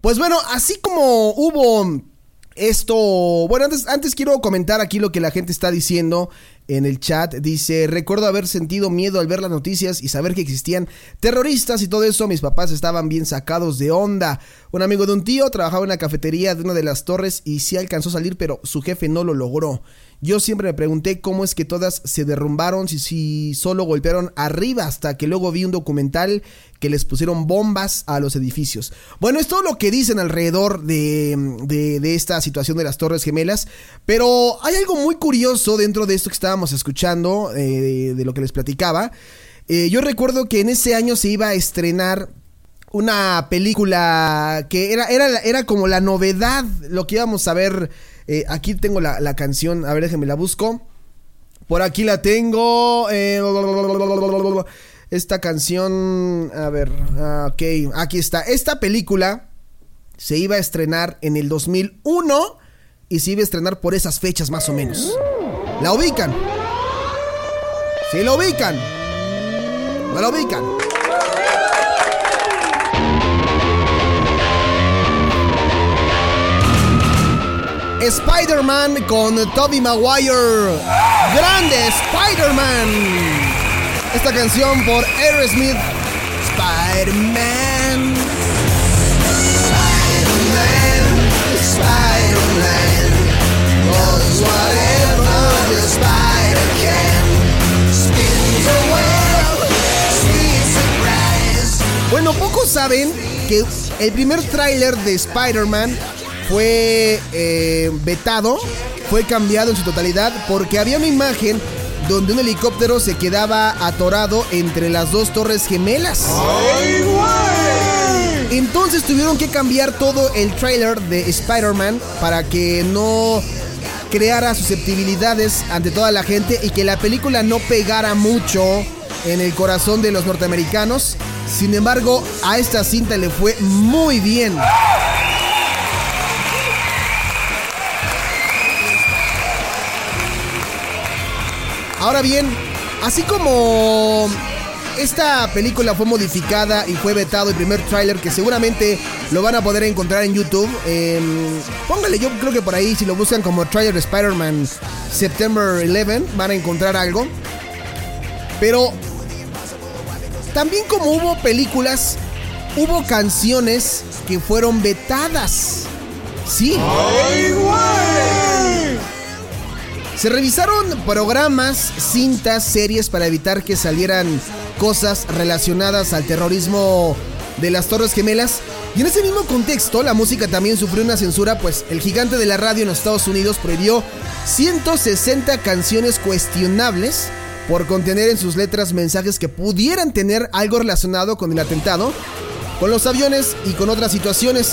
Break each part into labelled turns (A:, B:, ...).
A: Pues bueno, así como hubo esto, bueno, antes, antes quiero comentar aquí lo que la gente está diciendo en el chat. Dice, recuerdo haber sentido miedo al ver las noticias y saber que existían terroristas y todo eso. Mis papás estaban bien sacados de onda. Un amigo de un tío trabajaba en la cafetería de una de las torres y sí alcanzó a salir, pero su jefe no lo logró. Yo siempre me pregunté cómo es que todas se derrumbaron si, si solo golpearon arriba hasta que luego vi un documental que les pusieron bombas a los edificios. Bueno, es todo lo que dicen alrededor de, de, esta situación de las Torres Gemelas, pero hay algo muy curioso dentro de esto que estábamos escuchando, eh, de, lo que les platicaba. Eh, yo recuerdo que en ese año se iba a estrenar una película que era, era, era como la novedad, lo que íbamos a ver eh, aquí tengo la, canción, a ver, déjenme la busco. Por aquí la tengo. Eh, esta canción, a ver, ah, ok, aquí está. Esta película se iba a estrenar en el 2001 y se iba a estrenar por esas fechas más o menos. ¿La ubican? ¿Sí la ubican? ¿No la ubican? Spider-Man con Tobey Maguire. Grande Spider-Man. Esta canción por Aerosmith. Spider-Man. Spider-Man. Spider-Man. Spider can. Spins the surprise. Bueno, pocos saben que el primer tráiler de Spider-Man fue eh, vetado, fue cambiado en su totalidad porque había una imagen donde un helicóptero se quedaba atorado entre las dos torres gemelas. Entonces tuvieron que cambiar todo el trailer de Spider-Man para que no creara susceptibilidades ante toda la gente y que la película no pegara mucho en el corazón de los norteamericanos. Sin embargo, a esta cinta le fue muy bien. Ahora bien, así como esta película fue modificada y fue vetado el primer tráiler que seguramente lo van a poder encontrar en YouTube. Em, póngale, yo creo que por ahí si lo buscan como trailer de Spider-Man September 11 van a encontrar algo. Pero también como hubo películas, hubo canciones que fueron vetadas. Sí. ¡Ay, se revisaron programas, cintas, series para evitar que salieran cosas relacionadas al terrorismo de las Torres Gemelas. Y en ese mismo contexto, la música también sufrió una censura, pues el gigante de la radio en los Estados Unidos prohibió 160 canciones cuestionables por contener en sus letras mensajes que pudieran tener algo relacionado con el atentado, con los aviones y con otras situaciones.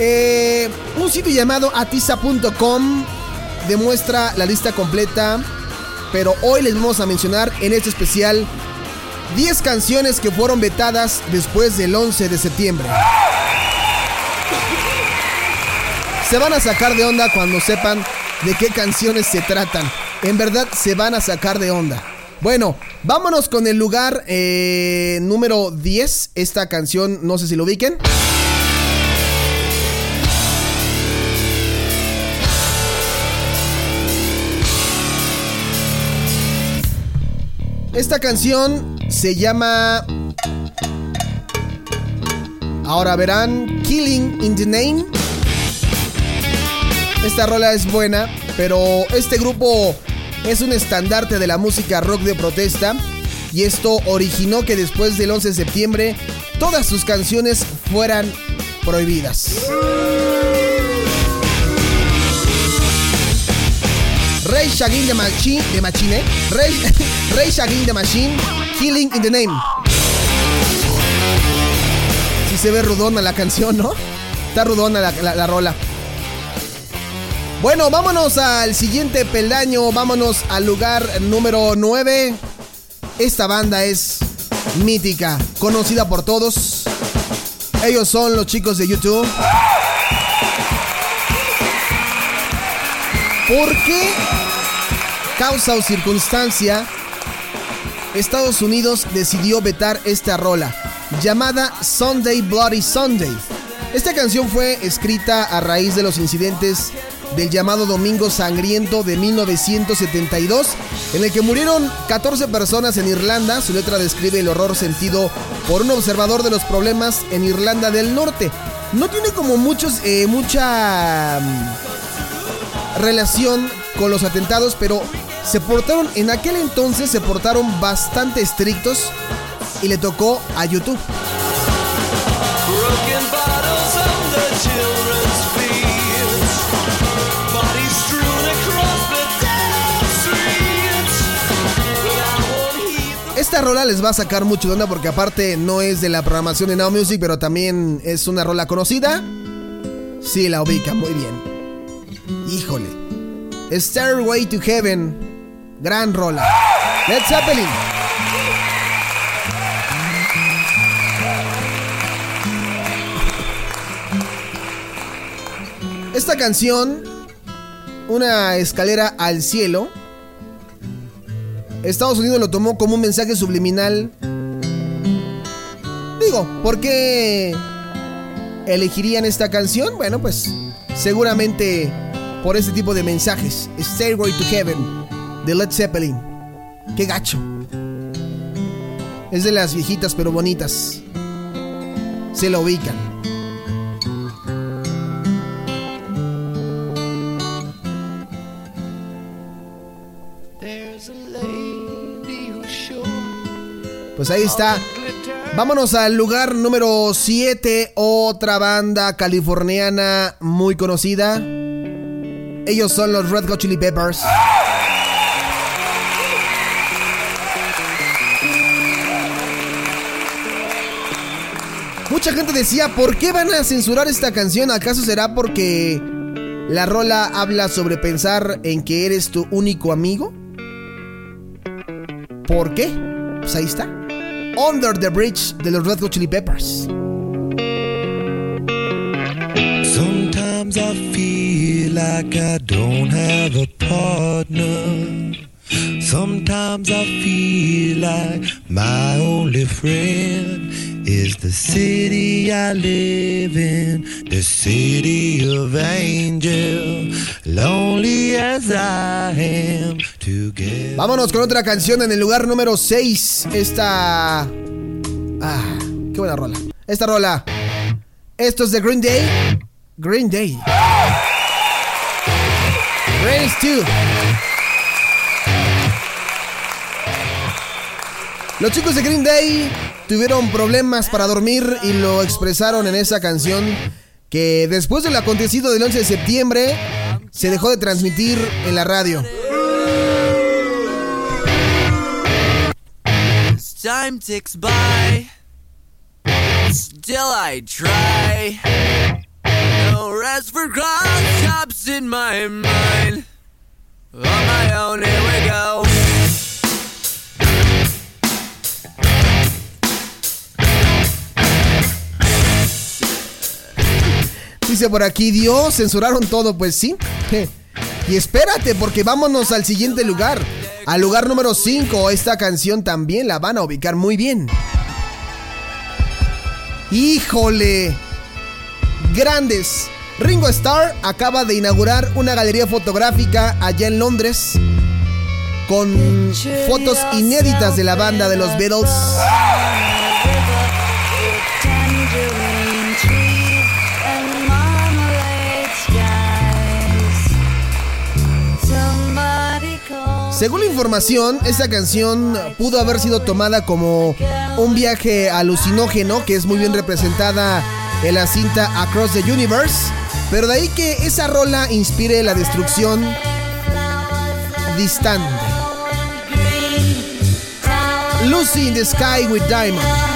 A: Eh, un sitio llamado atiza.com demuestra la lista completa, pero hoy les vamos a mencionar en este especial 10 canciones que fueron vetadas después del 11 de septiembre. Se van a sacar de onda cuando sepan de qué canciones se tratan. En verdad se van a sacar de onda. Bueno, vámonos con el lugar eh, número 10. Esta canción, no sé si lo ubiquen. Esta canción se llama. Ahora verán, Killing in the Name. Esta rola es buena, pero este grupo es un estandarte de la música rock de protesta. Y esto originó que después del 11 de septiembre todas sus canciones fueran prohibidas. Rey Shagin de Machine, de Machine, Rey, Rey Shagin de Machine, Killing in the Name. Si se ve rudona la canción, ¿no? Está rudona la, la rola. Bueno, vámonos al siguiente peldaño, vámonos al lugar número 9. Esta banda es mítica, conocida por todos. Ellos son los chicos de YouTube. ¿Por qué causa o circunstancia Estados Unidos decidió vetar esta rola llamada Sunday Bloody Sunday? Esta canción fue escrita a raíz de los incidentes del llamado Domingo Sangriento de 1972, en el que murieron 14 personas en Irlanda. Su letra describe el horror sentido por un observador de los problemas en Irlanda del Norte. No tiene como muchos, eh, mucha mm, relación con los atentados, pero se portaron, en aquel entonces se portaron bastante estrictos y le tocó a YouTube. Esta rola les va a sacar mucho de onda porque aparte no es de la programación de Now Music, pero también es una rola conocida. Sí, la ubica muy bien. Híjole. Stairway to Heaven. Gran rola. Led Zeppelin. Esta canción, una escalera al cielo, Estados Unidos lo tomó como un mensaje subliminal. Digo, ¿por qué elegirían esta canción? Bueno, pues seguramente por este tipo de mensajes. Stairway to Heaven de Led Zeppelin. Qué gacho. Es de las viejitas pero bonitas. Se lo ubican. Pues ahí está. Vámonos al lugar número 7, otra banda californiana muy conocida. Ellos son los Red Hot Chili Peppers. Mucha gente decía, ¿por qué van a censurar esta canción? ¿Acaso será porque la rola habla sobre pensar en que eres tu único amigo? ¿Por qué? Pues ahí está. Under the Bridge de los Red Hot Chili Peppers.
B: Sometimes I feel like I don't have a partner. Sometimes I feel like my only friend is the city I live in, the city of angel, lonely as I am together.
A: Vámonos con otra canción en el lugar número 6. Esta. Ah, qué buena rola. Esta rola. Esto es de Green Day. Green Day. Race 2. Los chicos de Green Day tuvieron problemas para dormir y lo expresaron en esa canción que después del acontecido del 11 de septiembre se dejó de transmitir en la radio.
C: Time ticks by, still I try. No rest for cross in my mind. On my own, here we go.
A: Dice por aquí, Dios, censuraron todo, pues sí. Y espérate, porque vámonos al siguiente lugar. Al lugar número 5, esta canción también la van a ubicar muy bien. Híjole. Grandes. Ringo Starr acaba de inaugurar una galería fotográfica allá en Londres con fotos inéditas de la banda de los Beatles. Según la información, esta canción pudo haber sido tomada como un viaje alucinógeno, que es muy bien representada en la cinta Across the Universe, pero de ahí que esa rola inspire la destrucción distante. Lucy in the Sky with Diamond.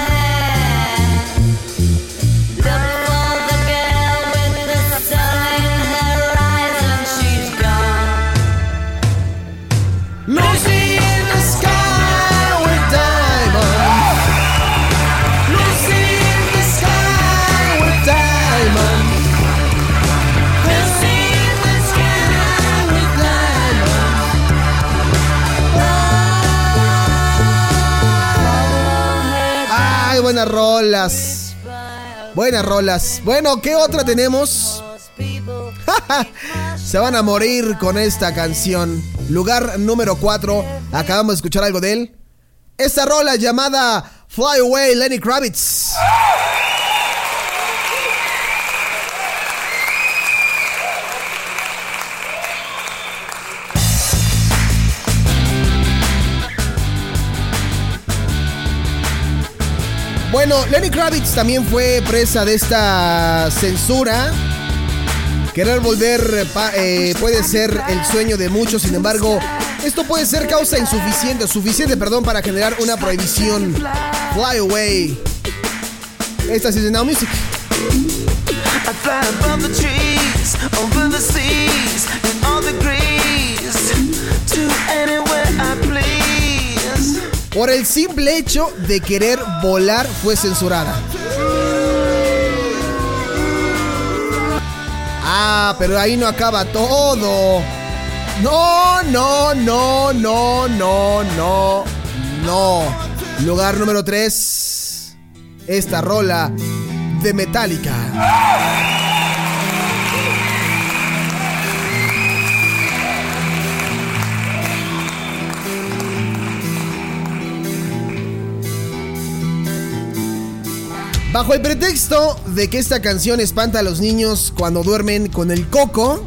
A: Buenas rolas. Buenas rolas. Bueno, ¿qué otra tenemos? Se van a morir con esta canción. Lugar número 4. Acabamos de escuchar algo de él. Esta rola llamada Fly Away Lenny Kravitz. Bueno, Lenny Kravitz también fue presa de esta censura. Querer volver eh, puede ser el sueño de muchos, sin embargo, esto puede ser causa insuficiente, suficiente, perdón, para generar una prohibición. Fly away. Esta es de Now Music. I fly above the trees, over the seas, and all the grease, to anywhere I please. Por el simple hecho de querer volar fue censurada. Ah, pero ahí no acaba todo. No, no, no, no, no, no, no. Lugar número 3. Esta rola de Metallica. Bajo el pretexto de que esta canción espanta a los niños cuando duermen con el coco,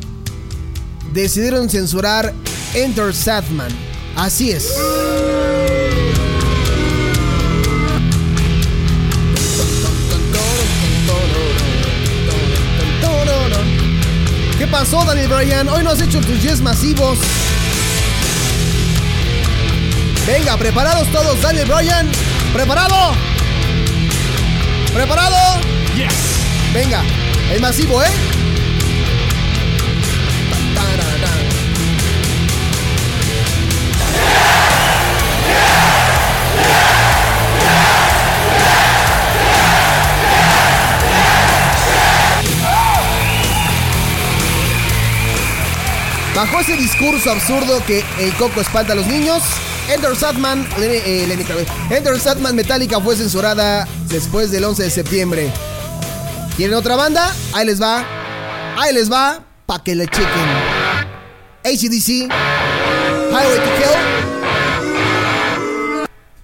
A: decidieron censurar Enter Sadman. Así es. ¿Qué pasó, Daniel Bryan? Hoy no has hecho tus yes masivos. Venga, preparados todos, Daniel Bryan. ¿Preparado? ¿Preparado? Yes. Venga, el masivo, ¿eh? Bajo ese discurso absurdo que el coco espanta a los niños, Enter Sadman, eh, Enter Sadman Metallica fue censurada después del 11 de septiembre. ¿Quieren otra banda? Ahí les va. Ahí les va. Pa' que le chequen. ACDC. Highway to Kill.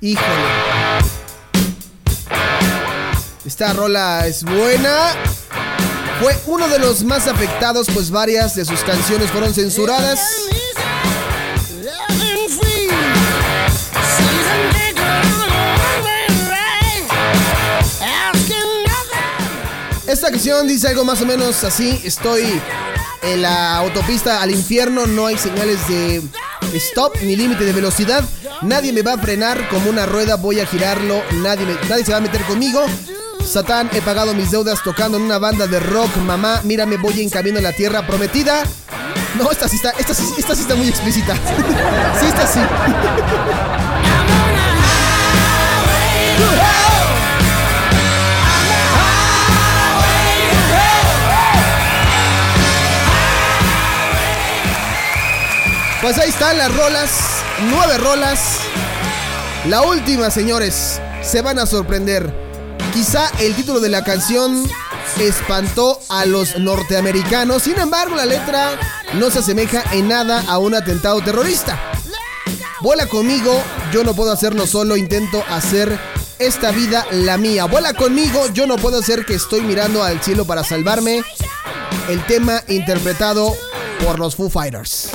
A: Híjole. Esta rola es buena fue uno de los más afectados, pues varias de sus canciones fueron censuradas. Esta canción dice algo más o menos así, estoy en la autopista al infierno, no hay señales de stop ni límite de velocidad, nadie me va a frenar como una rueda, voy a girarlo, nadie, nadie se va a meter conmigo, Satán, he pagado mis deudas tocando en una banda de rock. Mamá, mírame, voy en camino a la tierra prometida. No, esta sí está, esta sí, esta sí está muy explícita. sí, esta sí. Pues ahí están las rolas, nueve rolas. La última, señores, se van a sorprender. Quizá el título de la canción espantó a los norteamericanos, sin embargo la letra no se asemeja en nada a un atentado terrorista. Vuela conmigo, yo no puedo hacerlo solo, intento hacer esta vida la mía. Vuela conmigo, yo no puedo hacer que estoy mirando al cielo para salvarme. El tema interpretado por los Foo Fighters.